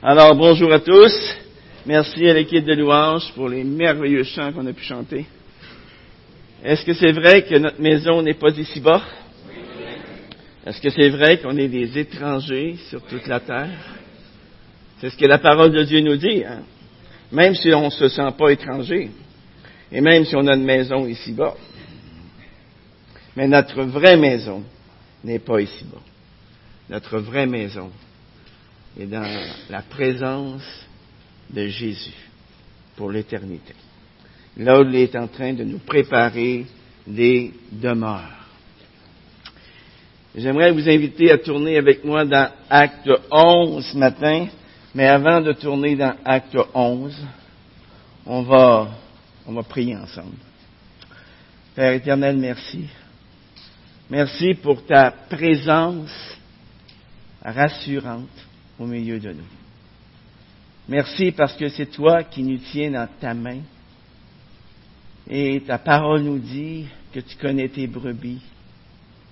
Alors, bonjour à tous. Merci à l'équipe de louanges pour les merveilleux chants qu'on a pu chanter. Est-ce que c'est vrai que notre maison n'est pas ici-bas? Est-ce que c'est vrai qu'on est des étrangers sur toute la terre? C'est ce que la parole de Dieu nous dit. Hein? Même si on ne se sent pas étranger, et même si on a une maison ici-bas. Mais notre vraie maison n'est pas ici-bas. Notre vraie maison est dans la présence de Jésus pour l'éternité. Là il est en train de nous préparer des demeures. J'aimerais vous inviter à tourner avec moi dans Acte 11 ce matin, mais avant de tourner dans Acte 11, on va, on va prier ensemble. Père éternel, merci. Merci pour ta présence rassurante au milieu de nous. Merci parce que c'est toi qui nous tiens dans ta main. Et ta parole nous dit que tu connais tes brebis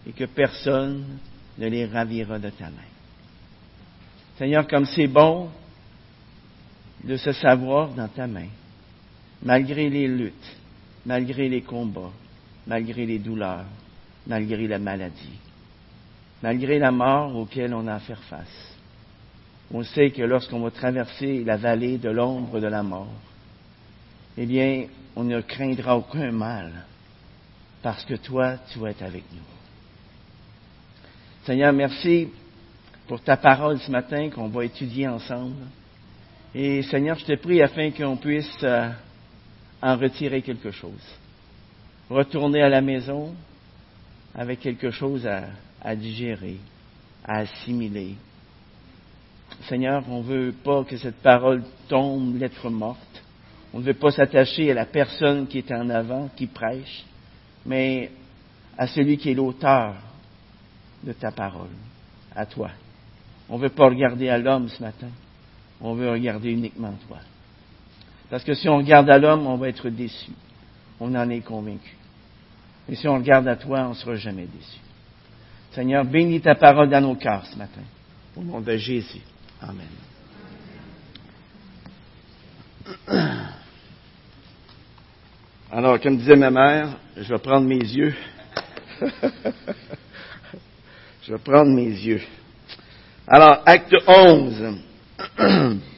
et que personne ne les ravira de ta main. Seigneur, comme c'est bon de se savoir dans ta main, malgré les luttes, malgré les combats, malgré les douleurs, malgré la maladie, malgré la mort auquel on a à faire face. On sait que lorsqu'on va traverser la vallée de l'ombre de la mort, eh bien, on ne craindra aucun mal, parce que toi, tu être avec nous. Seigneur, merci pour ta parole ce matin qu'on va étudier ensemble. Et Seigneur, je te prie afin qu'on puisse euh, en retirer quelque chose. Retourner à la maison avec quelque chose à digérer, à assimiler, Seigneur, on ne veut pas que cette parole tombe lettre morte. On ne veut pas s'attacher à la personne qui est en avant, qui prêche, mais à celui qui est l'auteur de ta parole, à toi. On ne veut pas regarder à l'homme ce matin. On veut regarder uniquement toi. Parce que si on regarde à l'homme, on va être déçu. On en est convaincu. Mais si on regarde à toi, on ne sera jamais déçu. Seigneur, bénis ta parole dans nos cœurs ce matin. Au nom de Jésus. Amen. Alors, comme disait ma mère, je vais prendre mes yeux. je vais prendre mes yeux. Alors, acte 11.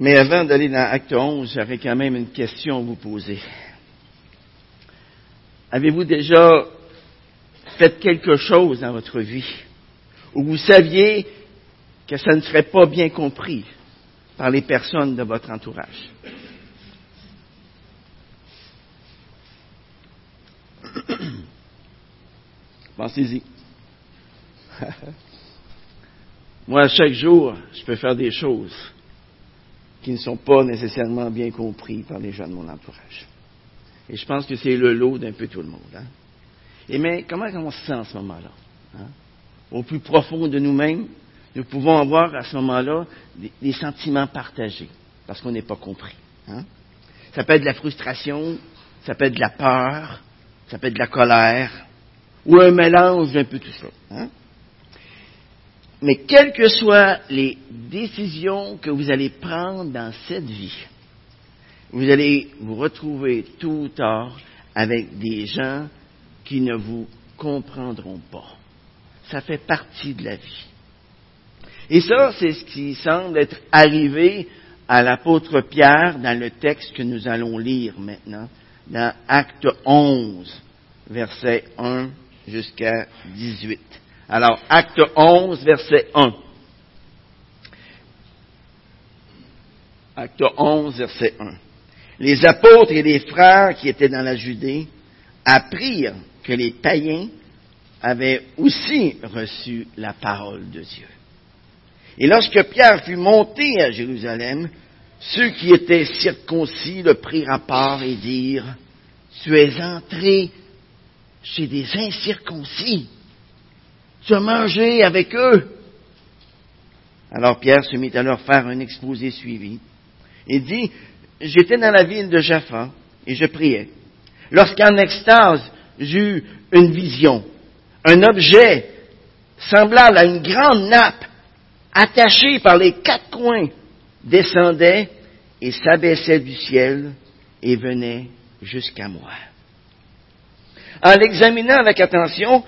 Mais avant d'aller dans Acte 11, j'aurais quand même une question à vous poser. Avez-vous déjà fait quelque chose dans votre vie où vous saviez que ça ne serait pas bien compris par les personnes de votre entourage? Pensez-y. Moi, chaque jour, je peux faire des choses qui ne sont pas nécessairement bien compris par les gens de mon entourage. Et je pense que c'est le lot d'un peu tout le monde. Hein? Et mais comment on se sent à ce moment-là? Hein? Au plus profond de nous-mêmes, nous pouvons avoir à ce moment-là des, sentiments partagés, parce qu'on n'est pas compris. Hein? Ça peut être de la frustration, ça peut être de la peur, ça peut être de la colère, ou un mélange d'un peu tout ça. Hein? Mais quelles que soient les décisions que vous allez prendre dans cette vie, vous allez vous retrouver tout ou tard avec des gens qui ne vous comprendront pas. Ça fait partie de la vie. Et ça, c'est ce qui semble être arrivé à l'apôtre Pierre dans le texte que nous allons lire maintenant, dans Acte 11, versets 1 jusqu'à 18. Alors, acte 11, verset 1. Acte 11, verset 1. Les apôtres et les frères qui étaient dans la Judée apprirent que les païens avaient aussi reçu la parole de Dieu. Et lorsque Pierre fut monté à Jérusalem, ceux qui étaient circoncis le prirent à part et dirent, Tu es entré chez des incirconcis tu as avec eux. Alors Pierre se mit à leur faire un exposé suivi. Il dit, j'étais dans la ville de Jaffa, et je priais. Lorsqu'en extase, j'eus une vision, un objet semblable à une grande nappe, attaché par les quatre coins, descendait et s'abaissait du ciel et venait jusqu'à moi. En l'examinant avec attention,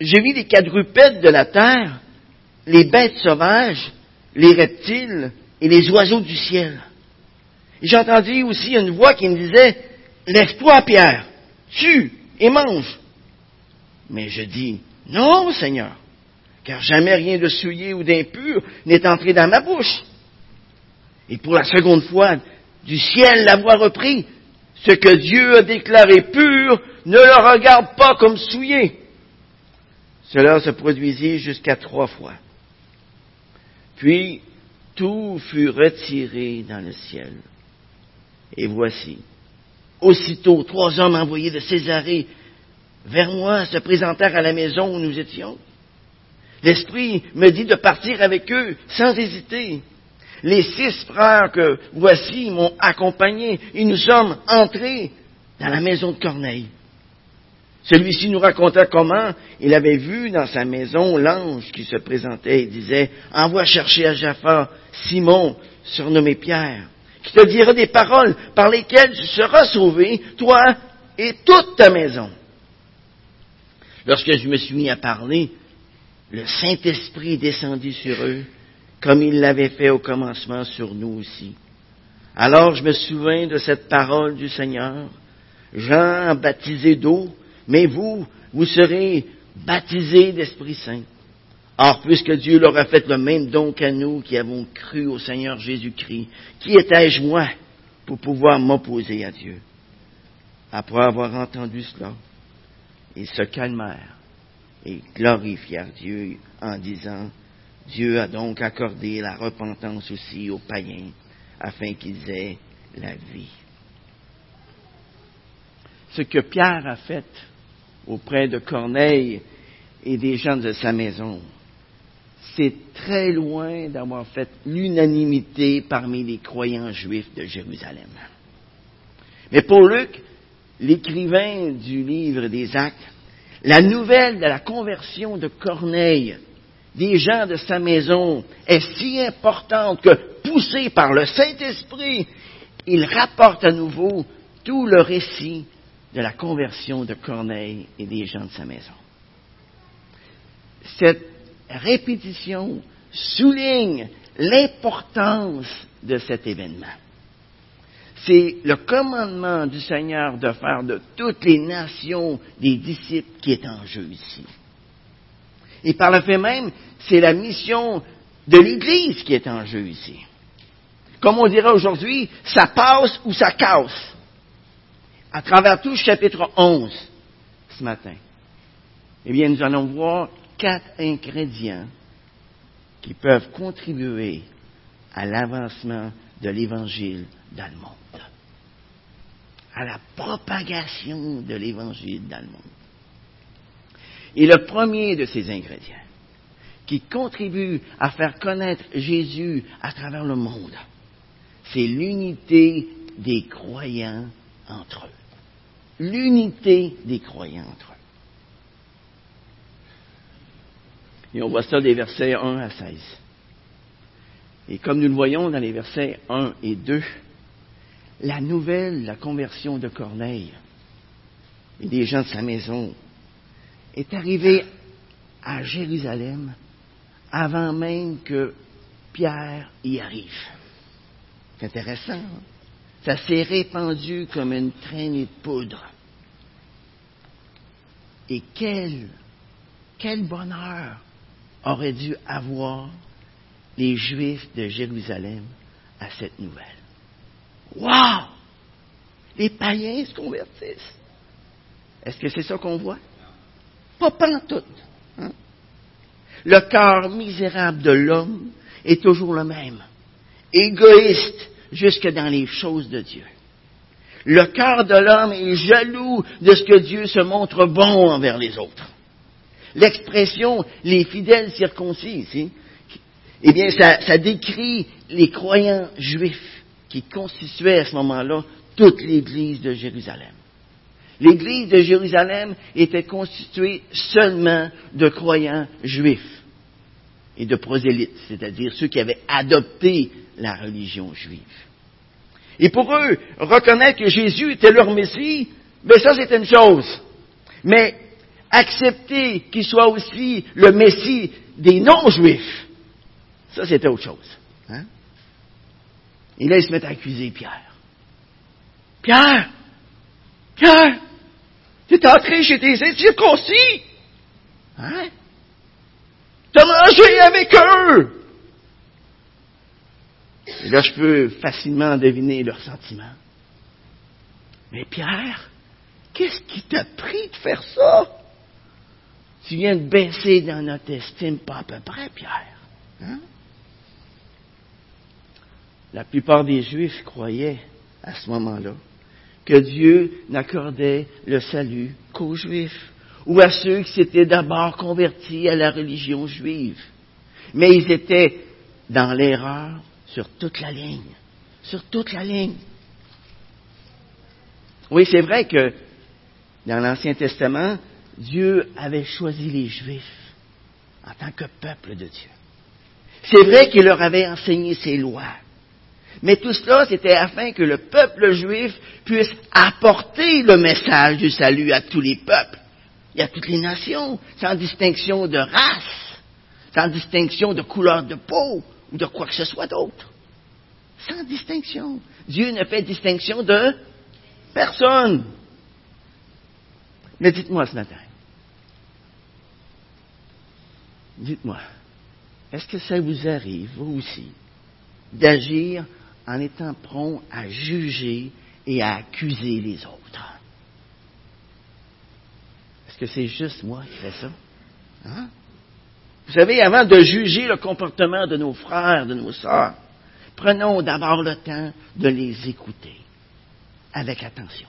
j'ai vu les quadrupèdes de la terre, les bêtes sauvages, les reptiles et les oiseaux du ciel. J'ai entendu aussi une voix qui me disait, Lève-toi, Pierre, tue et mange. Mais je dis, Non, Seigneur, car jamais rien de souillé ou d'impur n'est entré dans ma bouche. Et pour la seconde fois, du ciel la voix reprit, ce que Dieu a déclaré pur, ne le regarde pas comme souillé. Cela se produisit jusqu'à trois fois. Puis tout fut retiré dans le ciel. Et voici, aussitôt trois hommes envoyés de Césarée vers moi se présentèrent à la maison où nous étions. L'Esprit me dit de partir avec eux sans hésiter. Les six frères que voici m'ont accompagné et nous sommes entrés dans la maison de Corneille. Celui-ci nous raconta comment il avait vu dans sa maison l'ange qui se présentait et disait, envoie chercher à Jaffa Simon, surnommé Pierre, qui te dira des paroles par lesquelles tu seras sauvé, toi et toute ta maison. Lorsque je me suis mis à parler, le Saint-Esprit descendit sur eux, comme il l'avait fait au commencement sur nous aussi. Alors je me souvins de cette parole du Seigneur, Jean baptisé d'eau, mais vous, vous serez baptisés d'Esprit Saint. Or, puisque Dieu leur a fait le même don qu'à nous qui avons cru au Seigneur Jésus-Christ, qui étais-je moi pour pouvoir m'opposer à Dieu? Après avoir entendu cela, ils se calmèrent et glorifièrent Dieu en disant, Dieu a donc accordé la repentance aussi aux païens afin qu'ils aient la vie. Ce que Pierre a fait auprès de Corneille et des gens de sa maison, c'est très loin d'avoir fait l'unanimité parmi les croyants juifs de Jérusalem. Mais pour Luc, l'écrivain du livre des Actes, la nouvelle de la conversion de Corneille, des gens de sa maison, est si importante que, poussé par le Saint-Esprit, il rapporte à nouveau tout le récit de la conversion de Corneille et des gens de sa maison. Cette répétition souligne l'importance de cet événement. C'est le commandement du Seigneur de faire de toutes les nations des disciples qui est en jeu ici. Et par le fait même, c'est la mission de l'Église qui est en jeu ici. Comme on dirait aujourd'hui, ça passe ou ça casse. À travers tout le chapitre 11 ce matin, eh bien, nous allons voir quatre ingrédients qui peuvent contribuer à l'avancement de l'Évangile dans le monde, à la propagation de l'Évangile dans le monde. Et le premier de ces ingrédients qui contribue à faire connaître Jésus à travers le monde, c'est l'unité des croyants entre eux. L'unité des croyants entre eux. Et on voit ça des versets 1 à 16. Et comme nous le voyons dans les versets 1 et 2, la nouvelle, la conversion de Corneille et des gens de sa maison est arrivée à Jérusalem avant même que Pierre y arrive. C'est intéressant. Hein? Ça s'est répandu comme une traînée de poudre. Et quel, quel bonheur aurait dû avoir les Juifs de Jérusalem à cette nouvelle. Wow! Les païens se convertissent. Est-ce que c'est ça qu'on voit? Pas pantoute. Hein? Le cœur misérable de l'homme est toujours le même. Égoïste jusque dans les choses de Dieu. Le cœur de l'homme est jaloux de ce que Dieu se montre bon envers les autres. L'expression les fidèles circoncis ici, eh bien, ça, ça décrit les croyants juifs qui constituaient à ce moment-là toute l'Église de Jérusalem. L'Église de Jérusalem était constituée seulement de croyants juifs et de prosélytes, c'est-à-dire ceux qui avaient adopté la religion juive. Et pour eux, reconnaître que Jésus était leur Messie, mais ben ça c'était une chose. Mais accepter qu'il soit aussi le Messie des non-juifs, ça c'était autre chose. Hein? Et là, ils se mettent à accuser Pierre. Pierre, Pierre, tu es entré chez tes incirconcis. Hein? As mangé avec eux. Et là, je peux facilement deviner leurs sentiments. Mais Pierre, qu'est-ce qui t'a pris de faire ça? Tu viens de baisser dans notre estime, pas à peu près, Pierre. Hein? La plupart des Juifs croyaient à ce moment-là que Dieu n'accordait le salut qu'aux Juifs ou à ceux qui s'étaient d'abord convertis à la religion juive. Mais ils étaient dans l'erreur sur toute la ligne. Sur toute la ligne. Oui, c'est vrai que dans l'Ancien Testament, Dieu avait choisi les Juifs en tant que peuple de Dieu. C'est vrai qu'il leur avait enseigné ses lois. Mais tout cela, c'était afin que le peuple juif puisse apporter le message du salut à tous les peuples et à toutes les nations, sans distinction de race, sans distinction de couleur de peau ou de quoi que ce soit d'autre. Sans distinction. Dieu ne fait distinction de personne. Mais dites-moi ce matin, dites-moi, est-ce que ça vous arrive, vous aussi, d'agir en étant prompt à juger et à accuser les autres? Est-ce que c'est juste moi qui fais ça? Hein? Vous savez, avant de juger le comportement de nos frères, de nos sœurs, prenons d'abord le temps de les écouter avec attention.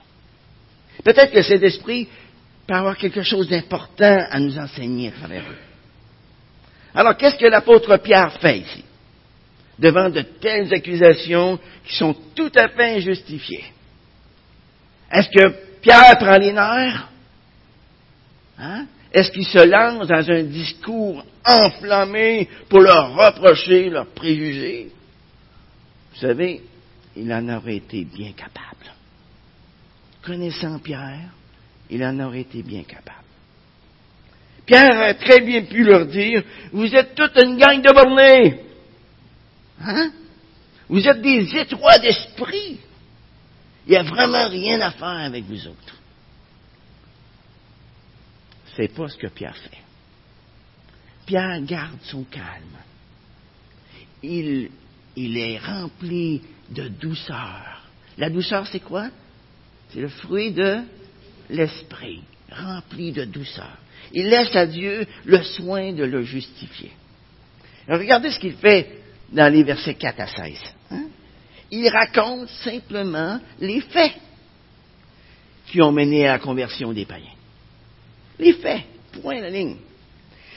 Peut-être que cet esprit peut avoir quelque chose d'important à nous enseigner à travers eux. Alors, qu'est-ce que l'apôtre Pierre fait ici? devant de telles accusations qui sont tout à fait injustifiées? Est-ce que Pierre prend les nerfs? Hein? Est-ce qu'il se lance dans un discours enflammé pour leur reprocher leurs préjugés? Vous savez, il en aurait été bien capable. Connaissant Pierre, il en aurait été bien capable. Pierre a très bien pu leur dire, vous êtes toute une gang de bornés. Hein? Vous êtes des étroits d'esprit. Il n'y a vraiment rien à faire avec vous autres. C'est pas ce que Pierre fait. Pierre garde son calme. Il, il est rempli de douceur. La douceur, c'est quoi? C'est le fruit de l'esprit, rempli de douceur. Il laisse à Dieu le soin de le justifier. regardez ce qu'il fait dans les versets 4 à 16. Hein? Il raconte simplement les faits qui ont mené à la conversion des païens. Les faits, point de ligne.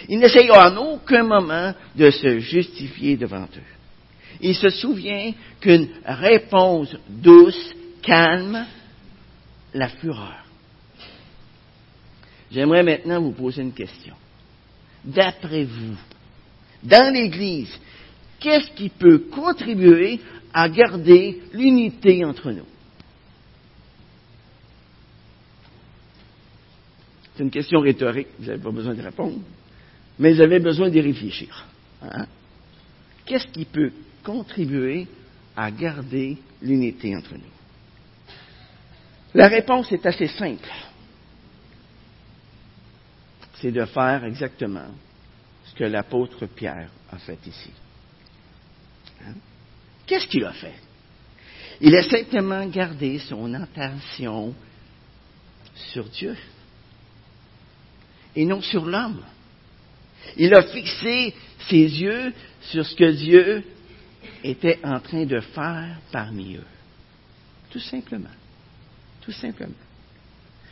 Il n'essaye en aucun moment de se justifier devant eux. Il se souvient qu'une réponse douce calme la fureur. J'aimerais maintenant vous poser une question. D'après vous, dans l'Église, qu'est-ce qui peut contribuer à garder l'unité entre nous? C'est une question rhétorique, vous n'avez pas besoin de répondre, mais vous avez besoin d'y réfléchir. Hein? Qu'est-ce qui peut contribuer à garder l'unité entre nous? La réponse est assez simple. C'est de faire exactement ce que l'apôtre Pierre a fait ici. Hein? Qu'est-ce qu'il a fait? Il a simplement gardé son attention sur Dieu et non sur l'homme. Il a fixé ses yeux sur ce que Dieu était en train de faire parmi eux. Tout simplement. Tout simplement.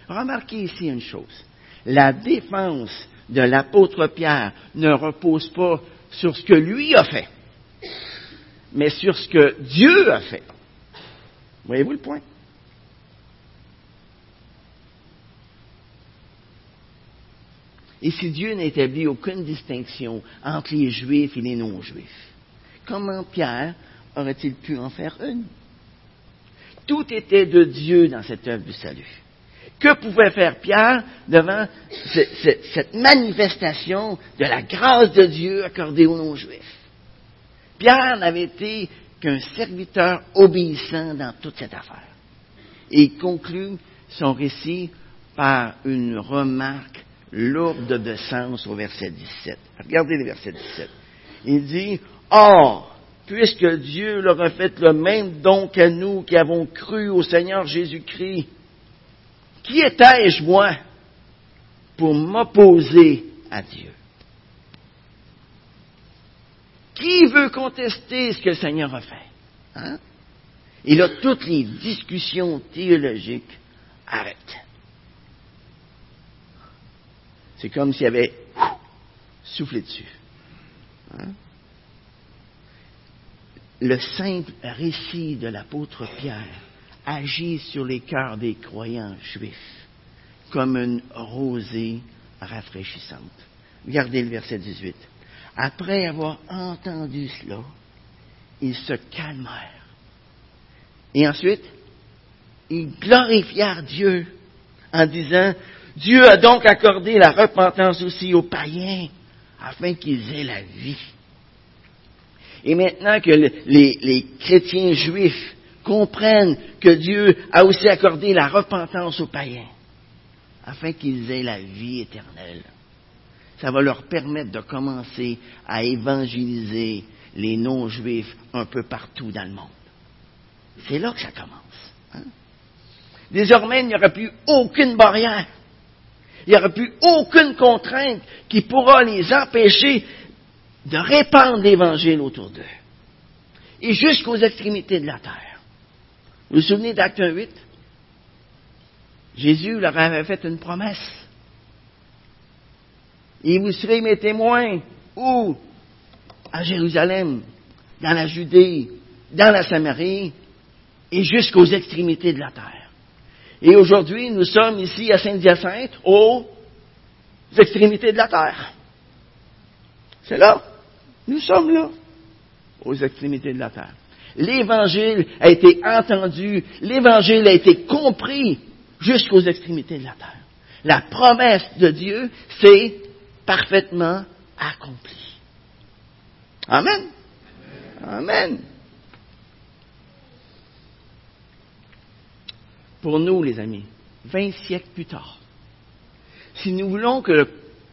Remarquez ici une chose. La défense de l'apôtre Pierre ne repose pas sur ce que lui a fait mais sur ce que Dieu a fait. Voyez-vous le point? Et si Dieu n'établit aucune distinction entre les Juifs et les non-Juifs, comment Pierre aurait-il pu en faire une? Tout était de Dieu dans cette œuvre du salut. Que pouvait faire Pierre devant cette manifestation de la grâce de Dieu accordée aux non-juifs? Pierre n'avait été qu'un serviteur obéissant dans toute cette affaire. Et il conclut son récit par une remarque lourde de sens au verset 17. Regardez le verset 17. Il dit, Or, puisque Dieu leur a fait le même don qu'à nous qui avons cru au Seigneur Jésus-Christ, qui étais-je, moi, pour m'opposer à Dieu? Qui veut contester ce que le Seigneur a fait? Hein? Et là, toutes les discussions théologiques arrêtent. C'est comme s'il avait soufflé dessus. Hein? Le simple récit de l'apôtre Pierre agit sur les cœurs des croyants juifs comme une rosée rafraîchissante. Regardez le verset 18. Après avoir entendu cela, ils se calmèrent. Et ensuite, ils glorifièrent Dieu en disant, Dieu a donc accordé la repentance aussi aux païens afin qu'ils aient la vie. Et maintenant que les, chrétiens juifs comprennent que Dieu a aussi accordé la repentance aux païens, afin qu'ils aient la vie éternelle, ça va leur permettre de commencer à évangéliser les non-juifs un peu partout dans le monde. C'est là que ça commence. Hein. Désormais, il n'y aura plus aucune barrière. Il n'y aura plus aucune contrainte qui pourra les empêcher de répandre l'Évangile autour d'eux. Et jusqu'aux extrémités de la terre. Vous vous souvenez d'Acte 8? Jésus leur avait fait une promesse. Et vous serez mes témoins. Où? À Jérusalem, dans la Judée, dans la Samarie et jusqu'aux extrémités de la terre. Et aujourd'hui, nous sommes ici à Saint-Hyacinthe, aux extrémités de la terre. C'est là. Nous sommes là, aux extrémités de la terre. L'Évangile a été entendu, l'Évangile a été compris jusqu'aux extrémités de la terre. La promesse de Dieu s'est parfaitement accomplie. Amen. Amen. Pour nous, les amis, vingt siècles plus tard, si nous voulons que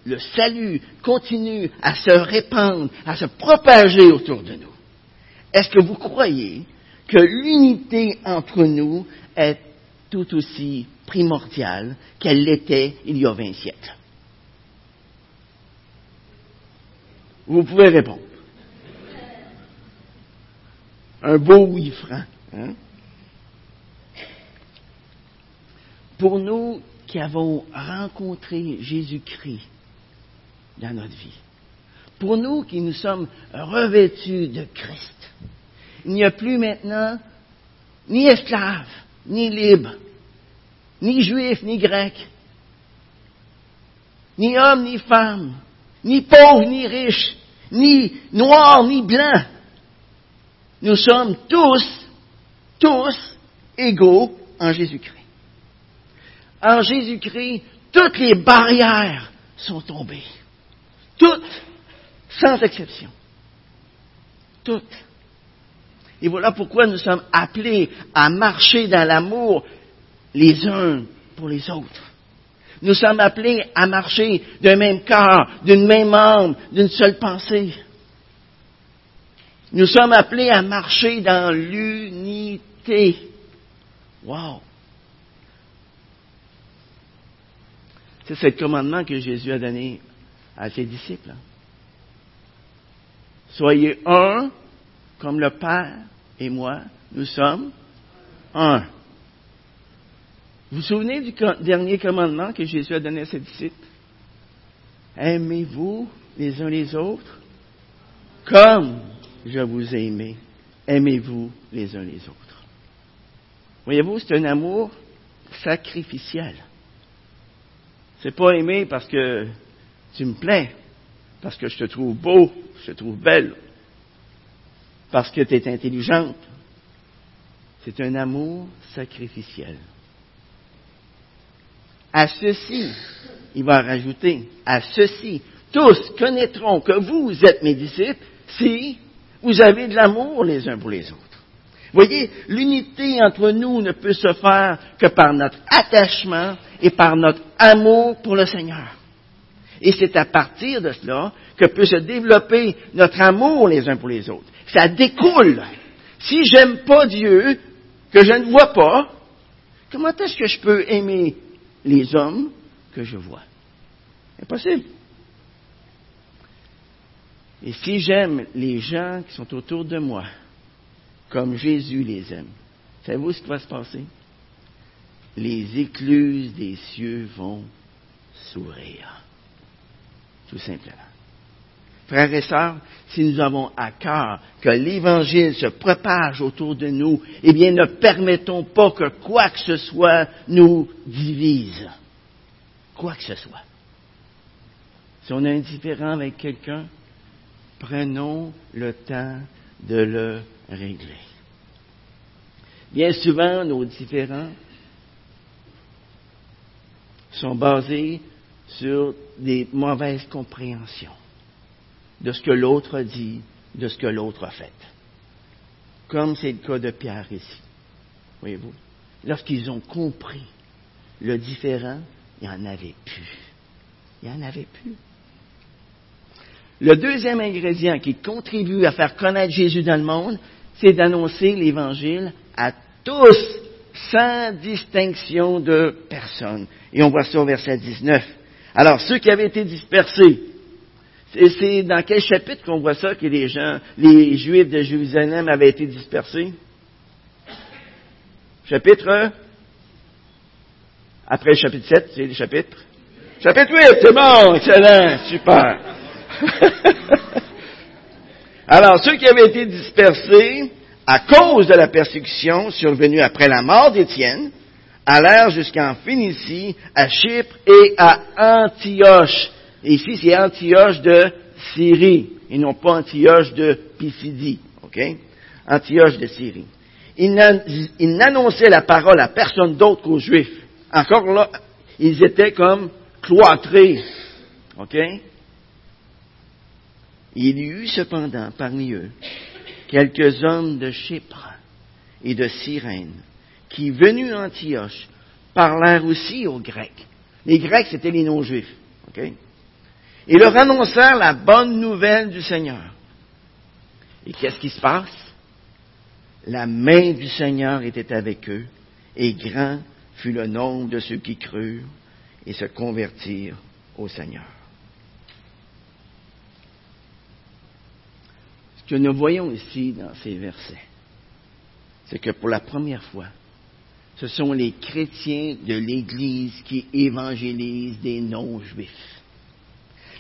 le, salut continue à se répandre, à se propager autour de nous, est-ce que vous croyez que l'unité entre nous est tout aussi primordiale qu'elle l'était il y a vingt siècles? Vous pouvez répondre. Un beau oui franc. Hein? Pour nous qui avons rencontré Jésus-Christ dans notre vie, pour nous qui nous sommes revêtus de Christ, il n'y a plus maintenant ni esclaves, ni libres, ni juifs, ni grecs, ni hommes, ni femmes, ni pauvres, ni riches, ni noirs, ni blancs. Nous sommes tous, tous égaux en Jésus-Christ. En Jésus-Christ, toutes les barrières sont tombées. Toutes, sans exception. Toutes. Et voilà pourquoi nous sommes appelés à marcher dans l'amour les uns pour les autres. Nous sommes appelés à marcher d'un même cœur, d'une même âme, d'une seule pensée. Nous sommes appelés à marcher dans l'unité. Wow! C'est ce commandement que Jésus a donné à ses disciples. Soyez un comme le Père et moi, nous sommes un. Vous vous souvenez du dernier commandement que Jésus a donné à ses disciples? Aimez-vous les uns les autres comme je vous ai aimé. Aimez-vous les uns les autres. Voyez-vous, c'est un amour sacrificiel. C'est pas aimer parce que Tu me plais parce que je te trouve beau, je te trouve belle, parce que tu es intelligente. C'est un amour sacrificiel. À ceci, il va rajouter, à ceci, tous connaîtront que vous êtes mes disciples si vous avez de l'amour les uns pour les autres. Voyez, l'unité entre nous ne peut se faire que par notre attachement et par notre amour pour le Seigneur. Et c'est à partir de cela que peut se développer notre amour les uns pour les autres. Ça découle. Si j'aime pas Dieu, que je ne vois pas, comment est-ce que je peux aimer les hommes que je vois? Impossible. Et si j'aime les gens qui sont autour de moi, comme Jésus les aime, savez-vous ce qui va se passer? Les écluses des cieux vont s'ouvrir. Tout simplement. Frères et sœurs, si nous avons à cœur que l'Évangile se propage autour de nous, eh bien, ne permettons pas que quoi que ce soit nous divise. Quoi que ce soit. Si on est indifférent avec quelqu'un, prenons le temps de le Bien souvent, nos différends sont basés sur des mauvaises compréhensions de ce que l'autre dit, de ce que l'autre a fait. Comme c'est le cas de Pierre ici. Voyez-vous? Lorsqu'ils ont compris le différent, il n'y en avait plus. Il n'y en avait plus. Le deuxième ingrédient qui contribue à faire connaître Jésus dans le monde, c'est d'annoncer l'Évangile à tous, sans distinction de personne. Et on voit ça au verset 19. Alors, ceux qui avaient été dispersés, c'est dans quel chapitre qu'on voit ça que les gens, les Juifs de Jérusalem avaient été dispersés? Chapitre Après le chapitre 7, c'est le chapitre Chapitre 8, c'est bon, excellent, super. Alors, ceux qui avaient été dispersés à cause de la persécution survenue après la mort d'Étienne, allèrent jusqu'en Phénicie, à Chypre et à Antioche. Ici, c'est Antioche de Syrie, et non pas Antioche de Pisidie. OK? Antioche de Syrie. Ils n'annonçaient la parole à personne d'autre qu'aux Juifs. Encore là, ils étaient comme cloîtrés. OK? Il y eut cependant parmi eux quelques hommes de Chypre et de Cyrène qui, venus à Antioche, parlèrent aussi aux Grecs. Les Grecs, c'était les non-juifs. Et leur annoncèrent la bonne nouvelle du Seigneur. Et qu'est-ce qui se passe? La main du Seigneur était avec eux, et grand fut le nombre de ceux qui crurent et se convertirent au Seigneur. Ce que nous voyons ici dans ces versets, c'est que pour la première fois, ce sont les chrétiens de l'Église qui évangélisent des non-juifs.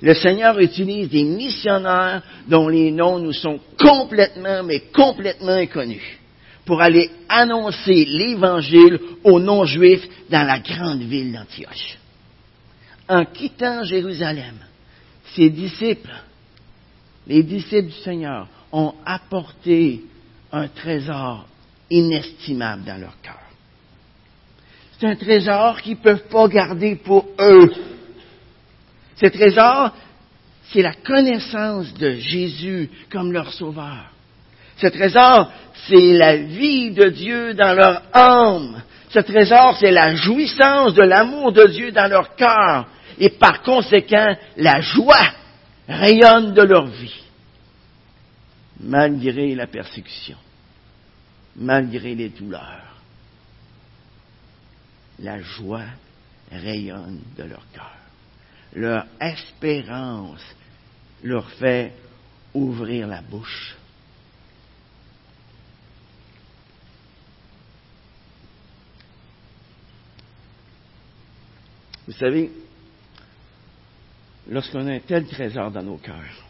Le Seigneur utilise des missionnaires dont les noms nous sont complètement, mais complètement inconnus, pour aller annoncer l'Évangile aux non-juifs dans la grande ville d'Antioche. En quittant Jérusalem, ses disciples, les disciples du Seigneur, ont apporté un trésor inestimable dans leur cœur. C'est un trésor qu'ils ne peuvent pas garder pour eux. Ce trésor, c'est la connaissance de Jésus comme leur sauveur. Ce trésor, c'est la vie de Dieu dans leur âme. Ce trésor, c'est la jouissance de l'amour de Dieu dans leur cœur. Et par conséquent, la joie rayonne de leur vie. Malgré la persécution, malgré les douleurs, la joie rayonne de leur cœur. Leur espérance leur fait ouvrir la bouche. Vous savez, lorsqu'on a un tel trésor dans nos cœurs,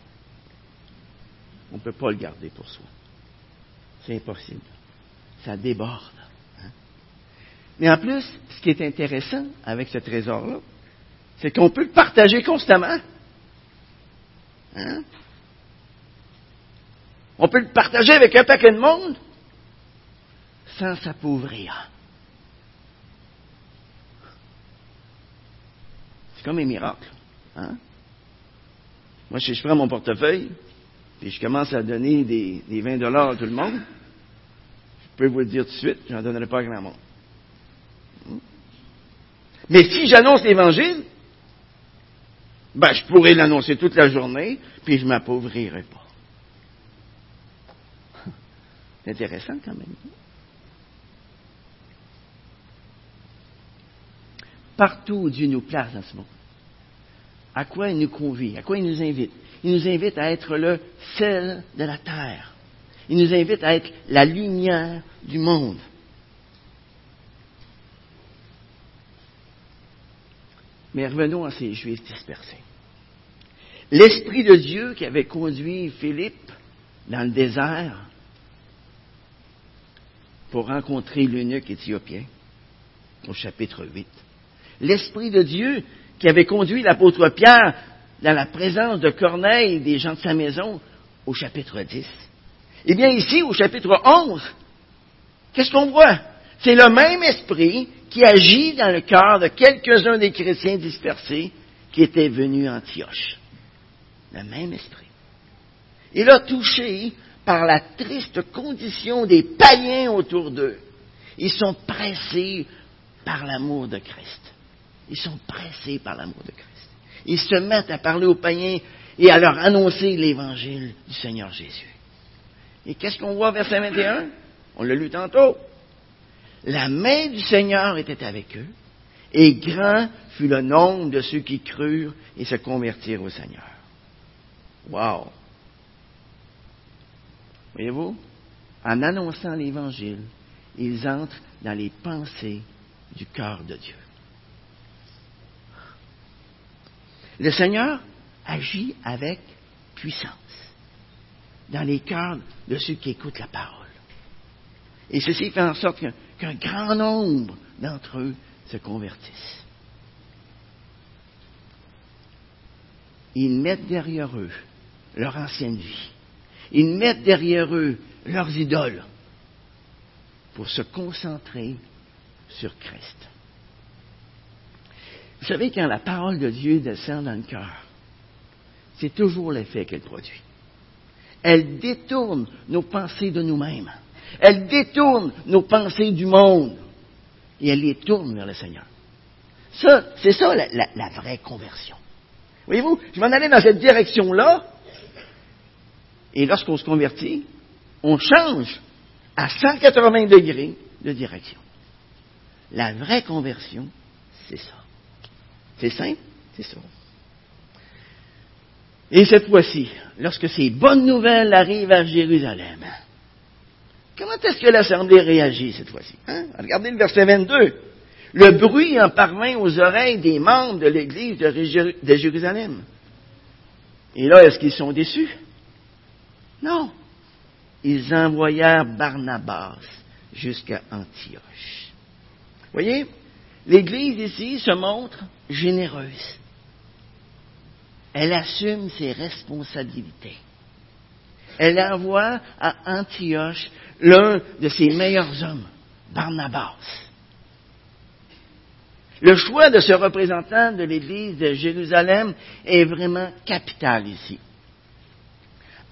on ne peut pas le garder pour soi. C'est impossible. Ça déborde. Mais en plus, ce qui est intéressant avec ce trésor-là, c'est qu'on peut le partager constamment. Hein? On peut le partager avec un paquet de monde sans s'appauvrir. C'est comme un miracle. Hein? Moi, je prends mon portefeuille, et je commence à donner des, 20 dollars à tout le monde, je peux vous le dire tout de suite, je n'en donnerai pas grand monde. Hmm? Mais si j'annonce l'Évangile, ben, je pourrais l'annoncer toute la journée, puis je ne m'appauvrirai pas. C'est intéressant quand même. Partout où Dieu nous place dans ce monde, à quoi il nous convie, à quoi il nous invite Il nous invite à être le sel de la terre. Il nous invite à être la lumière du monde. Mais revenons à ces Juifs dispersés. L'Esprit de Dieu qui avait conduit Philippe dans le désert pour rencontrer l'eunuque éthiopien, au chapitre 8. L'Esprit de Dieu qui avait conduit l'apôtre Pierre dans la présence de Corneille et des gens de sa maison, au chapitre 10. Eh bien, ici, au chapitre 11, qu'est-ce qu'on voit? C'est le même esprit qui agit dans le cœur de quelques-uns des chrétiens dispersés qui étaient venus à Antioche. Le même esprit. Il a touché par la triste condition des païens autour d'eux. Ils sont pressés par l'amour de Christ. Ils sont pressés par l'amour de Christ. Ils se mettent à parler aux païens et à leur annoncer l'évangile du Seigneur Jésus. Et qu'est-ce qu'on voit verset 21? On l'a lu tantôt. La main du Seigneur était avec eux, et grand fut le nombre de ceux qui crurent et se convertirent au Seigneur. Wow! Voyez-vous, en annonçant l'Évangile, ils entrent dans les pensées du cœur de Dieu. Le Seigneur agit avec puissance dans les cœurs de ceux qui écoutent la parole. Et ceci fait en sorte qu'un grand nombre d'entre eux se convertissent. Ils mettent derrière eux leur ancienne vie ils mettent derrière eux leurs idoles pour se concentrer sur Christ. Vous savez, quand la parole de Dieu descend dans le cœur, c'est toujours l'effet qu'elle produit. Elle détourne nos pensées de nous-mêmes. Elle détourne nos pensées du monde. Et elle les tourne vers le Seigneur. Ça, c'est ça la, la vraie conversion. Voyez-vous, je m'en allais dans cette direction-là, et lorsqu'on se convertit, on change à 180 degrés de direction. La vraie conversion, c'est ça. C'est simple, c'est ça. Et cette fois-ci, lorsque ces bonnes nouvelles arrivent à Jérusalem, comment est-ce que l'Assemblée réagit cette fois-ci? Hein? Regardez le verset 22. Le bruit en parvint aux oreilles des membres de l'Église de Jérusalem. Et là, est-ce qu'ils sont déçus? Non. Ils envoyèrent Barnabas jusqu'à Antioche. Voyez, l'Église ici se montre généreuse. Elle assume ses responsabilités. Elle envoie à Antioche l'un de ses meilleurs hommes, Barnabas. Le choix de ce représentant de l'Église de Jérusalem est vraiment capital ici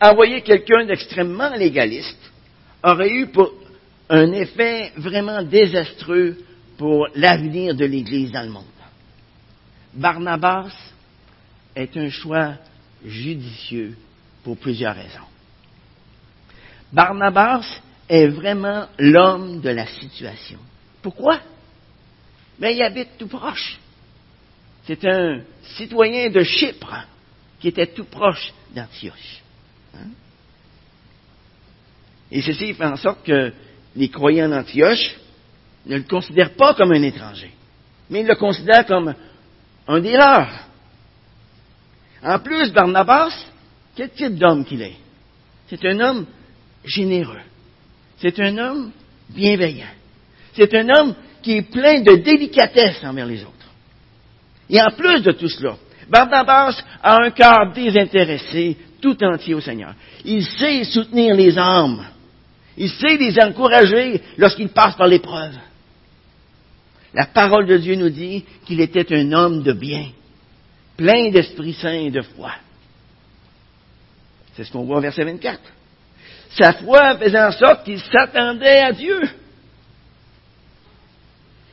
envoyer quelqu'un d'extrêmement légaliste aurait eu pour un effet vraiment désastreux pour l'avenir de l'Église dans le monde. Barnabas est un choix judicieux pour plusieurs raisons. Barnabas est vraiment l'homme de la situation. Pourquoi? Mais ben, il habite tout proche. C'est un citoyen de Chypre qui était tout proche d'Antioche. Hein? Et ceci fait en sorte que les croyants d'Antioche ne le considèrent pas comme un étranger, mais ils le considèrent comme un des leurs. En plus, Barnabas, quel type d'homme qu'il est? C'est un homme généreux. C'est un homme bienveillant. C'est un homme qui est plein de délicatesse envers les autres. Et en plus de tout cela, Barnabas a un cœur désintéressé, tout entier au Seigneur. Il sait soutenir les âmes. Il sait les encourager lorsqu'ils passent par l'épreuve. La parole de Dieu nous dit qu'il était un homme de bien, plein d'Esprit Saint et de foi. C'est ce qu'on voit au verset 24. Sa foi faisait en sorte qu'il s'attendait à Dieu.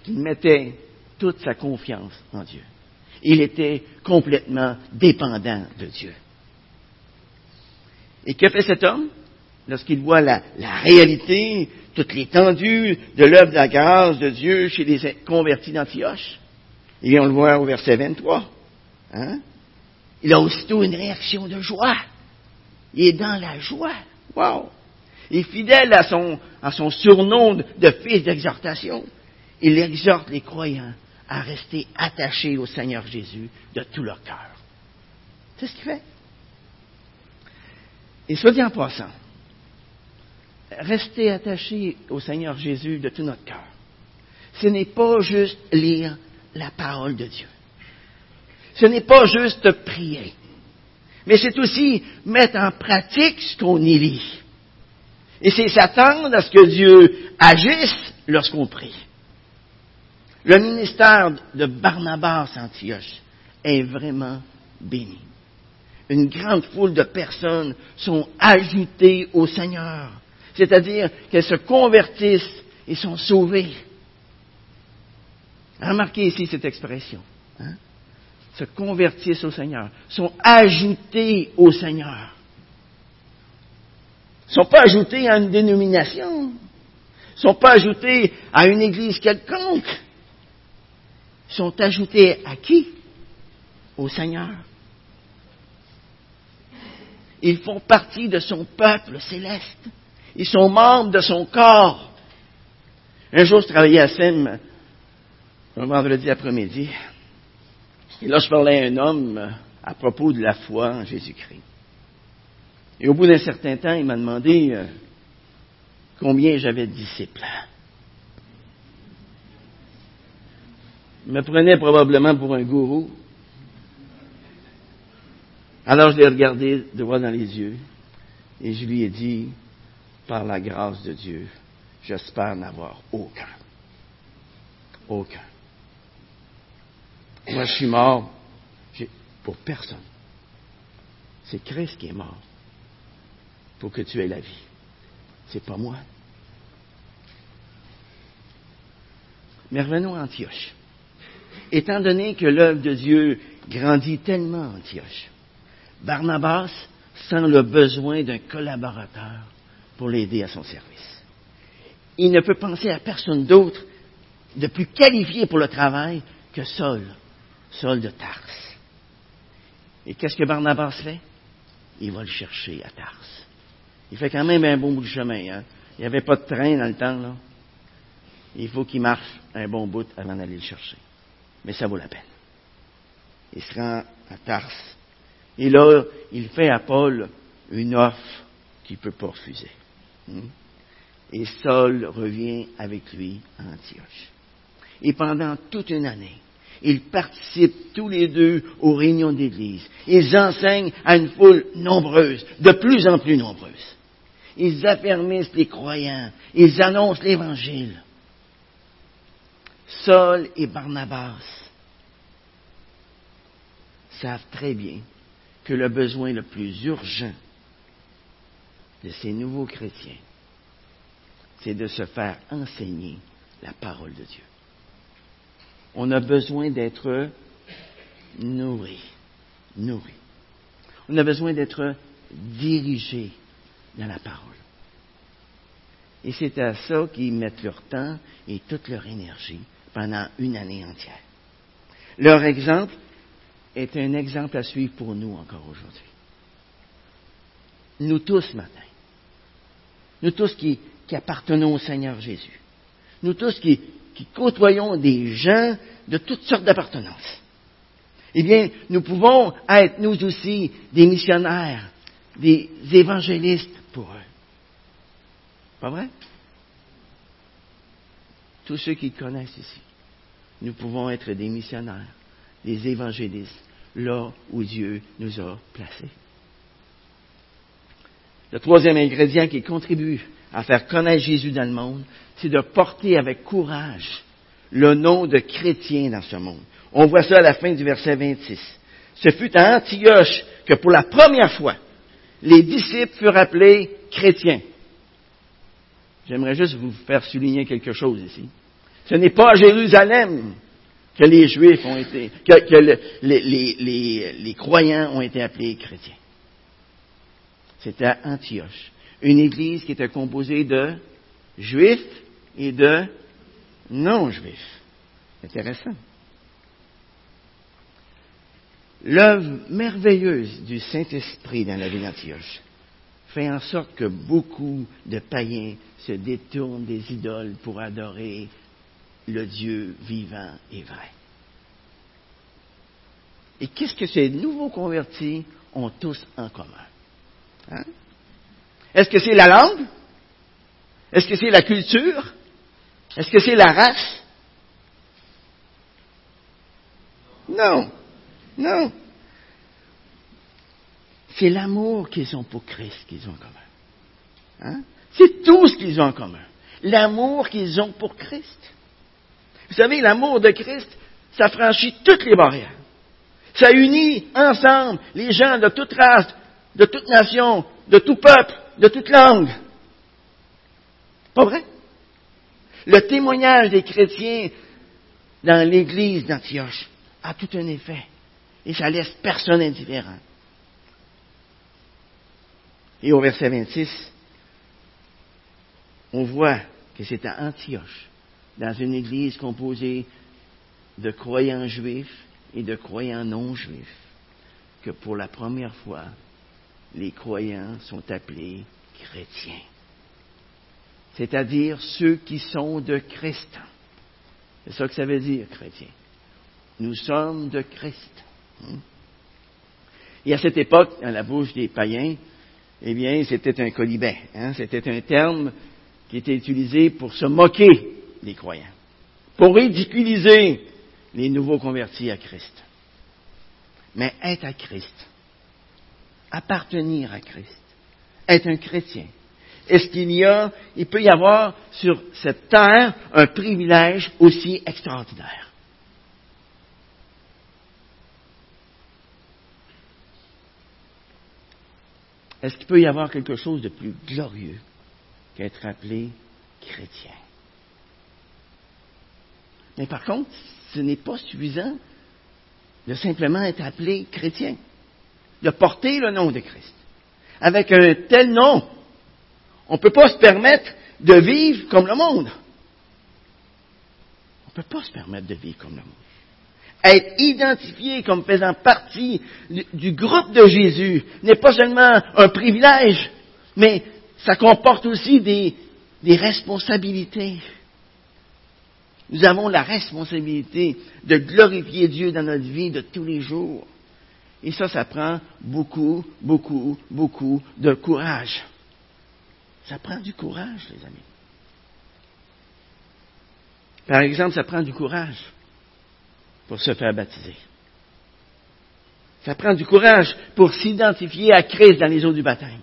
Qu'il mettait toute sa confiance en Dieu. Il était complètement dépendant de Dieu. Et que fait cet homme? Lorsqu'il voit la, réalité, toute l'étendue de l'œuvre de la grâce de Dieu chez les convertis d'Antioche? Et on le voit au verset 23. Hein? Il a aussitôt une réaction de joie. Il est dans la joie. Wow! Il est fidèle à son, à son surnom de fils d'exhortation. Il exhorte les croyants à rester attachés au Seigneur Jésus de tout leur cœur. C'est ce qu'il fait. Et soit dit en passant, rester attaché au Seigneur Jésus de tout notre cœur, ce n'est pas juste lire la parole de Dieu. Ce n'est pas juste prier. Mais c'est aussi mettre en pratique ce qu'on y lit. Et c'est s'attendre à ce que Dieu agisse lorsqu'on prie. Le ministère de Barnabas Antioche est vraiment béni. Une grande foule de personnes sont ajoutées au Seigneur, c'est-à-dire qu'elles se convertissent et sont sauvées. Remarquez ici cette expression. Hein? Se convertissent au Seigneur, sont ajoutés au Seigneur. Ne sont pas ajoutés à une dénomination. Ne sont pas ajoutés à une église quelconque sont ajoutés à qui? Au Seigneur. Ils font partie de son peuple céleste. Ils sont membres de son corps. Un jour, je travaillais à Sem, un vendredi après-midi, et là, je parlais à un homme à propos de la foi en Jésus-Christ. Et au bout d'un certain temps, il m'a demandé euh, combien j'avais de disciples. me prenait probablement pour un gourou. Alors je l'ai regardé droit dans les yeux et je lui ai dit, par la grâce de Dieu, j'espère n'avoir aucun. Aucun. Moi, je suis mort pour personne. C'est Christ qui est mort pour que tu aies la vie. C'est pas moi. Mais revenons à Antioche étant donné que l'œuvre de Dieu grandit tellement en Antioche, Barnabas sent le besoin d'un collaborateur pour l'aider à son service. Il ne peut penser à personne d'autre de plus qualifié pour le travail que Saul, Saul de Tars. Et qu'est-ce que Barnabas fait? Il va le chercher à Tars. Il fait quand même un bon bout de chemin. Hein? Il n'y avait pas de train dans le temps. Là. Il faut qu'il marche un bon bout avant d'aller le chercher mais ça vaut la peine. Il se rend à Tars. Et là, il fait à Paul une offre qu'il ne peut pas refuser. Hmm? Et Saul revient avec lui à Antioche. Et pendant toute une année, ils participent tous les deux aux réunions d'église. Ils enseignent à une foule nombreuse, de plus en plus nombreuse. Ils affermissent les croyants. Ils annoncent l'Évangile. Saul et Barnabas savent très bien que le besoin le plus urgent de ces nouveaux chrétiens, c'est de se faire enseigner la parole de Dieu. On a besoin d'être nourri, nourri. On a besoin d'être dirigé dans la parole. Et c'est à ça qu'ils mettent leur temps et toute leur énergie pendant une année entière. Leur exemple est un exemple à suivre pour nous encore aujourd'hui. Nous tous ce matin, nous tous qui, appartenons au Seigneur Jésus, nous tous qui, qui côtoyons des gens de toutes sortes d'appartenances, eh bien, nous pouvons être nous aussi des missionnaires, des évangélistes pour eux. Pas vrai? Tous ceux qui connaissent ici nous pouvons être des missionnaires, des évangélistes là où Dieu nous a placés. Le troisième ingrédient qui contribue à faire connaître Jésus dans le monde, c'est de porter avec courage le nom de chrétien dans ce monde. On voit ça à la fin du verset 26. Ce fut à Antioche que pour la première fois, les disciples furent appelés chrétiens. J'aimerais juste vous faire souligner quelque chose ici. Ce n'est pas à Jérusalem que les Juifs ont été, que, les, croyants ont été appelés chrétiens. C'était Antioche, une église qui était composée de Juifs et de non-Juifs. Intéressant. L'œuvre merveilleuse du Saint-Esprit dans la vie d'Antioche fait en sorte que beaucoup de païens se détournent des idoles pour adorer le Dieu vivant et vrai. Et qu'est-ce que ces nouveaux convertis ont tous en commun? Hein? Est-ce que c'est la langue? Est-ce que c'est la culture? Est-ce que c'est la race? Non. Non. C'est l'amour qu'ils ont pour Christ qu'ils ont en commun. Hein? C'est tout ce qu'ils ont en commun. L'amour qu'ils ont pour Christ. Vous savez, l'amour de Christ, ça franchit toutes les barrières. Ça unit ensemble les gens de toute race, de toute nation, de tout peuple, de toute langue. Pas vrai? Le témoignage des chrétiens dans l'église d'Antioche a tout un effet. Et ça laisse personne indifférent. Et au verset 26, on voit que c'est à Antioche, dans une église composée de croyants juifs et de croyants non juifs, que pour la première fois, les croyants sont appelés chrétiens. C'est-à-dire ceux qui sont de Christ. C'est ça que ça veut dire, chrétien. Nous sommes de Christ. Hmm? Et à cette époque, dans la bouche des païens, eh bien, c'était un colibet. Hein? C'était un terme qui était utilisé pour se moquer des croyants, pour ridiculiser les nouveaux convertis à Christ. Mais être à Christ, appartenir à Christ, être un chrétien, est-ce qu'il y a, il peut y avoir sur cette terre un privilège aussi extraordinaire? Est-ce qu'il peut y avoir quelque chose de plus glorieux qu'être appelé chrétien? Mais par contre, ce n'est pas suffisant de simplement être appelé chrétien, de porter le nom de Christ. Avec un tel nom, on ne peut pas se permettre de vivre comme le monde. On ne peut pas se permettre de vivre comme le monde être identifié comme faisant partie du groupe de Jésus n'est pas seulement un privilège, mais ça comporte aussi des, responsabilités. Nous avons la responsabilité de glorifier Dieu dans notre vie de tous les jours. Et ça, ça prend beaucoup, beaucoup, beaucoup de courage. Ça prend du courage, les amis. Par exemple, ça prend du courage pour se faire baptiser. Ça prend du courage pour s'identifier à Christ dans les eaux du baptême.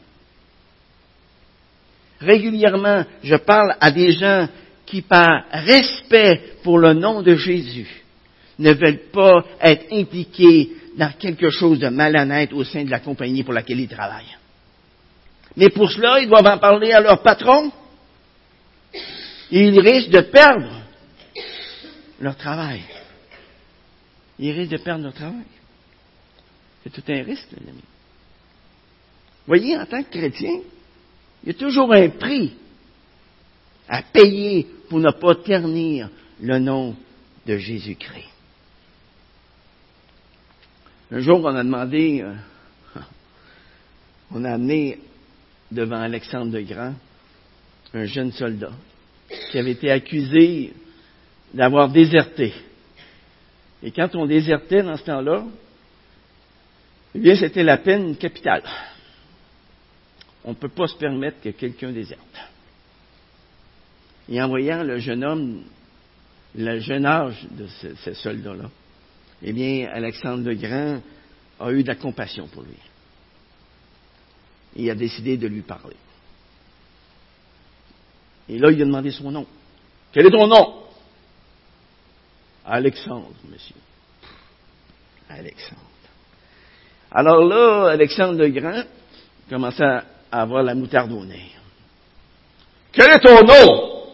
Régulièrement, je parle à des gens qui, par respect pour le nom de Jésus, ne veulent pas être impliqués dans quelque chose de malhonnête au sein de la compagnie pour laquelle ils travaillent. Mais pour cela, ils doivent en parler à leur patron. Et ils risquent de perdre leur travail ils risquent de perdre leur travail. C'est tout un risque, les amis. Voyez, en tant que chrétien, il y a toujours un prix à payer pour ne pas ternir le nom de Jésus-Christ. Un jour, on a demandé, euh, on a amené devant Alexandre de Grand un jeune soldat qui avait été accusé d'avoir déserté et quand on désertait dans ce temps-là, eh bien, c'était la peine capitale. On ne peut pas se permettre que quelqu'un déserte. Et en voyant le jeune homme, le jeune âge de ce, soldat-là, eh bien, Alexandre le Grand a eu de la compassion pour lui. Il a décidé de lui parler. Et là, il a demandé son nom. Quel est ton nom? Alexandre, monsieur. Alexandre. Alors là, Alexandre le Grand commençait à avoir la moutarde au nez. Quel est ton nom?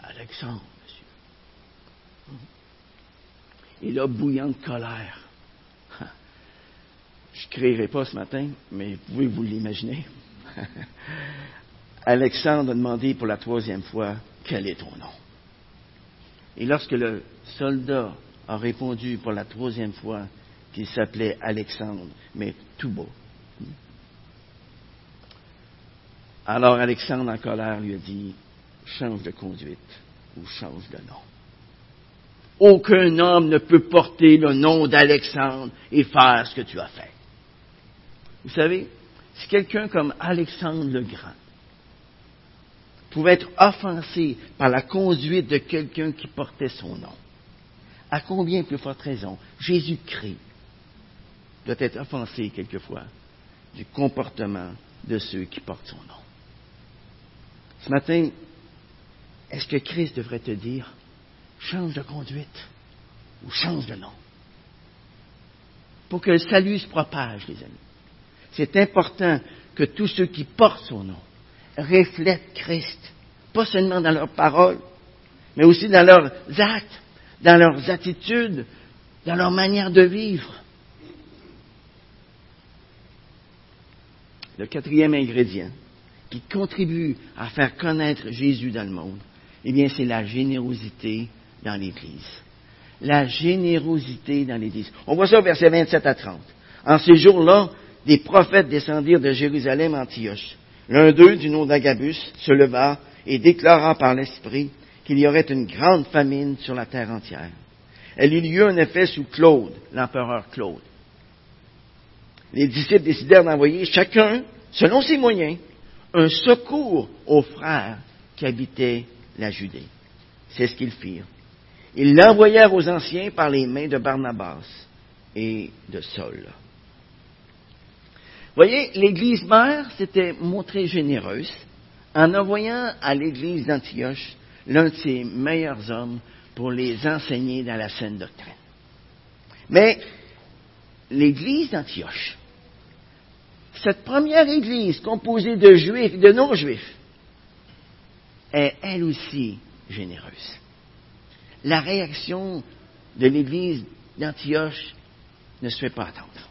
Alexandre, monsieur. A bouillant de colère. Je ne créerai pas ce matin, mais vous pouvez vous l'imaginer. Alexandre a demandé pour la troisième fois, quel est ton nom? Et lorsque le soldat a répondu pour la troisième fois qu'il s'appelait Alexandre, mais tout beau. Alors Alexandre en colère lui a dit, change de conduite ou change de nom. Aucun homme ne peut porter le nom d'Alexandre et faire ce que tu as fait. Vous savez, si quelqu'un comme Alexandre le Grand pouvait être offensé par la conduite de quelqu'un qui portait son nom, à combien plus forte raison Jésus-Christ doit être offensé quelquefois du comportement de ceux qui portent son nom. Ce matin, est-ce que Christ devrait te dire, change de conduite ou change de nom Pour que le salut se propage, les amis. C'est important que tous ceux qui portent son nom reflètent Christ, pas seulement dans leurs paroles, mais aussi dans leurs actes, dans leurs attitudes, dans leur manière de vivre. Le quatrième ingrédient qui contribue à faire connaître Jésus dans le monde, eh bien, c'est la générosité dans l'Église. La générosité dans l'Église. On voit ça au verset 27 à 30. En ces jours-là, des prophètes descendirent de Jérusalem à Antioche. L'un d'eux, du nom d'Agabus, se leva et déclara par l'Esprit qu'il y aurait une grande famine sur la terre entière. Elle eut lieu en effet sous Claude, l'empereur Claude. Les disciples décidèrent d'envoyer chacun, selon ses moyens, un secours aux frères qui habitaient la Judée. C'est ce qu'ils firent. Ils l'envoyèrent aux anciens par les mains de Barnabas et de Saul. Voyez, l'Église mère s'était montrée généreuse en envoyant à l'Église d'Antioche l'un de ses meilleurs hommes pour les enseigner dans la saine doctrine. Mais l'Église d'Antioche, cette première Église composée de juifs et de non-juifs, est elle aussi généreuse. La réaction de l'Église d'Antioche ne se fait pas attendre.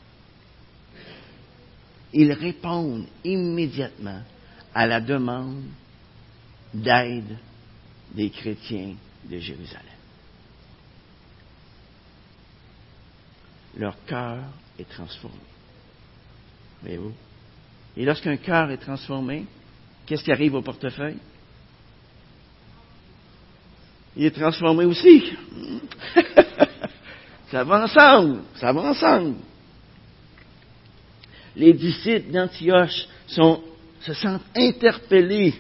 Ils répondent immédiatement à la demande d'aide des chrétiens de Jérusalem. Leur cœur est transformé. Voyez-vous? Et lorsqu'un cœur est transformé, qu'est-ce qui arrive au portefeuille? Il est transformé aussi. ça va ensemble, ça va ensemble. Les disciples d'Antioche se sentent interpellés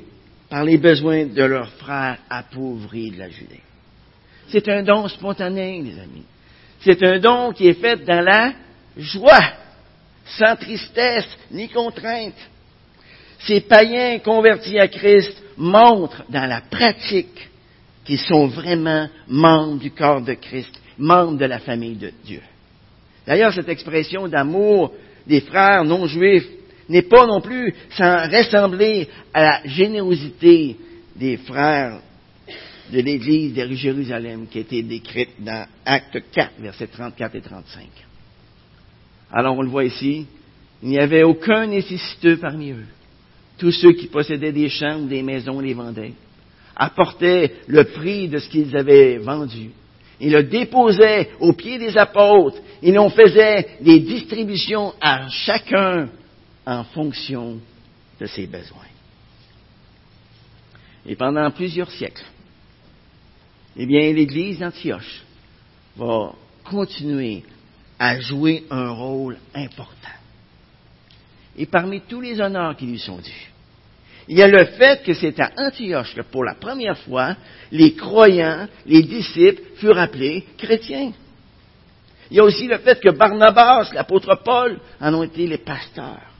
par les besoins de leurs frères appauvris de la Judée. C'est un don spontané, les amis. C'est un don qui est fait dans la joie, sans tristesse ni contrainte. Ces païens convertis à Christ montrent dans la pratique qu'ils sont vraiment membres du corps de Christ, membres de la famille de Dieu. D'ailleurs, cette expression d'amour des frères non juifs n'est pas non plus sans ressembler à la générosité des frères de l'Église de Jérusalem qui a été décrite dans Acte 4, versets 34 et 35. Alors on le voit ici, il n'y avait aucun nécessiteux parmi eux. Tous ceux qui possédaient des champs des maisons les vendaient, apportaient le prix de ce qu'ils avaient vendu. Ils le déposaient aux pieds des apôtres. Ils en faisaient des distributions à chacun en fonction de ses besoins. Et pendant plusieurs siècles, eh bien, l'Église d'Antioche va continuer à jouer un rôle important. Et parmi tous les honneurs qui lui sont dus, il y a le fait que c'est à Antioche que pour la première fois, les croyants, les disciples furent appelés chrétiens. Il y a aussi le fait que Barnabas, l'apôtre Paul, en ont été les pasteurs.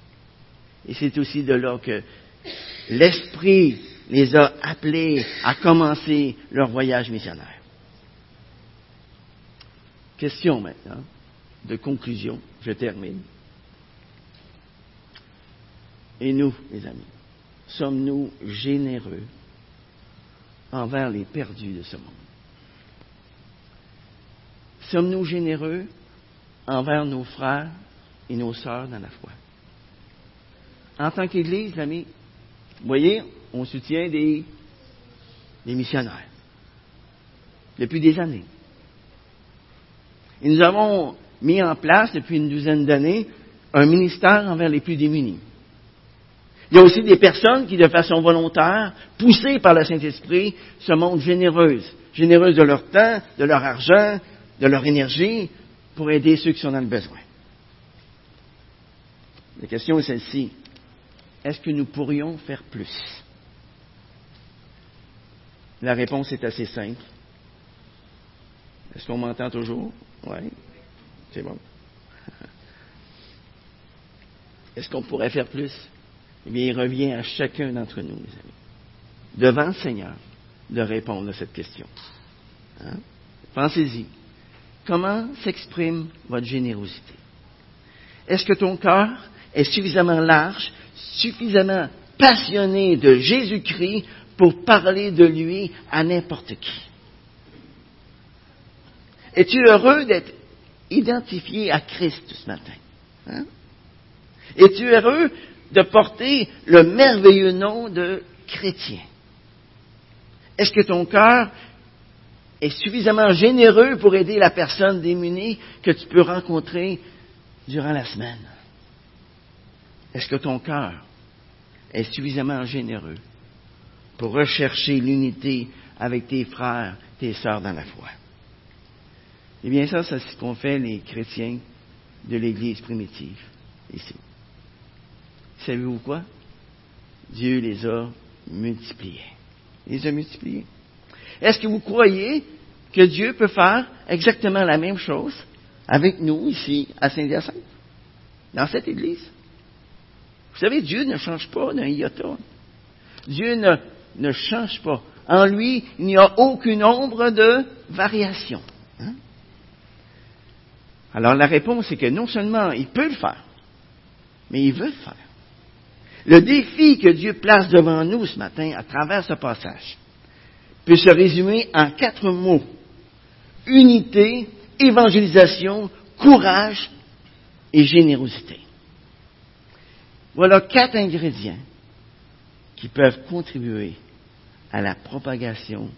Et c'est aussi de là que l'Esprit les a appelés à commencer leur voyage missionnaire. Question maintenant, de conclusion, je termine. Et nous, les amis, sommes-nous généreux envers les perdus de ce monde? Sommes-nous généreux envers nos frères et nos sœurs dans la foi? En tant qu'Église, amis, voyez, on soutient des missionnaires depuis des années. Et nous avons mis en place depuis une douzaine d'années un ministère envers les plus démunis. Il y a aussi des personnes qui, de façon volontaire, poussées par le Saint-Esprit, se montrent généreuses, généreuses de leur temps, de leur argent, de leur énergie, pour aider ceux qui sont dans le besoin. La question est celle-ci. Est-ce que nous pourrions faire plus? La réponse est assez simple. Est-ce qu'on m'entend toujours? Oui. C'est bon. Est-ce qu'on pourrait faire plus? Eh il revient à chacun d'entre nous, mes amis, devant le Seigneur, de répondre à cette question. Hein? Pensez-y. Comment s'exprime votre générosité? Est-ce que ton cœur est suffisamment large, suffisamment passionné de Jésus-Christ pour parler de lui à n'importe qui? Es-tu heureux d'être identifié à Christ ce matin? Hein? Es-tu heureux de porter le merveilleux nom de chrétien? Est-ce que ton cœur est suffisamment généreux pour aider la personne démunie que tu peux rencontrer durant la semaine? Est-ce que ton cœur est suffisamment généreux pour rechercher l'unité avec tes frères, tes sœurs dans la foi? Eh bien, ça, c'est ce qu'ont fait les chrétiens de l'Église primitive ici. Savez-vous quoi? Dieu les a multipliés. Les a multipliés. Est-ce que vous croyez que Dieu peut faire exactement la même chose avec nous ici à Saint-Hyacinthe, dans cette Église? Vous savez, Dieu ne change pas d'un iota. Dieu ne, ne change pas. En lui, il n'y a aucune ombre de variation. Hein? Alors la réponse est que non seulement il peut le faire, mais il veut le faire. Le défi que Dieu place devant nous ce matin à travers ce passage peut se résumer en quatre mots. Unité, évangélisation, courage et générosité. Voilà quatre ingrédients qui peuvent contribuer à la propagation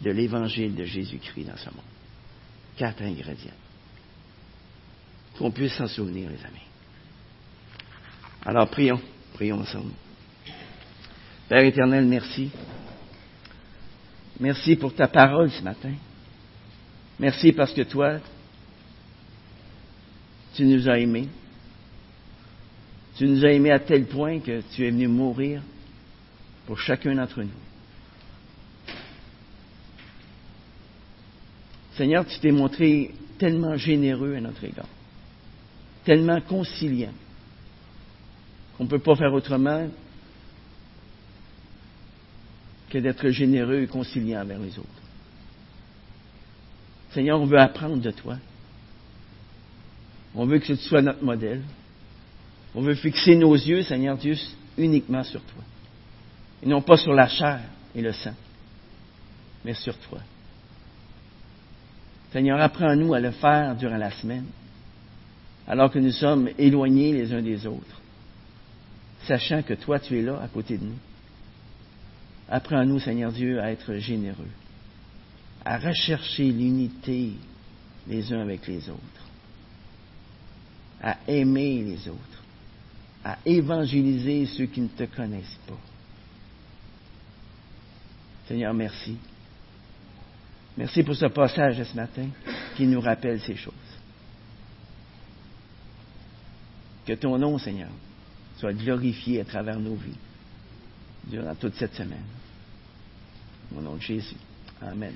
de l'évangile de Jésus-Christ dans ce monde. Quatre ingrédients. Qu'on puisse s'en souvenir, les amis. Alors prions. Prions ensemble. Père éternel, merci. Merci pour ta parole ce matin. Merci parce que toi, tu nous as aimés. Tu nous as aimés à tel point que tu es venu mourir pour chacun d'entre nous. Seigneur, tu t'es montré tellement généreux à notre égard, tellement conciliant. On ne peut pas faire autrement que d'être généreux et conciliant envers les autres. Seigneur, on veut apprendre de toi. On veut que tu sois notre modèle. On veut fixer nos yeux, Seigneur Dieu, uniquement sur toi. Et non pas sur la chair et le sang, mais sur toi. Seigneur, apprends-nous à le faire durant la semaine, alors que nous sommes éloignés les uns des autres sachant que toi, tu es là à côté de nous. Apprends-nous, Seigneur Dieu, à être généreux, à rechercher l'unité les uns avec les autres, à aimer les autres, à évangéliser ceux qui ne te connaissent pas. Seigneur, merci. Merci pour ce passage de ce matin qui nous rappelle ces choses. Que ton nom, Seigneur, soit glorifié à travers nos vies durant toute cette semaine. Au nom de Jésus. Amen.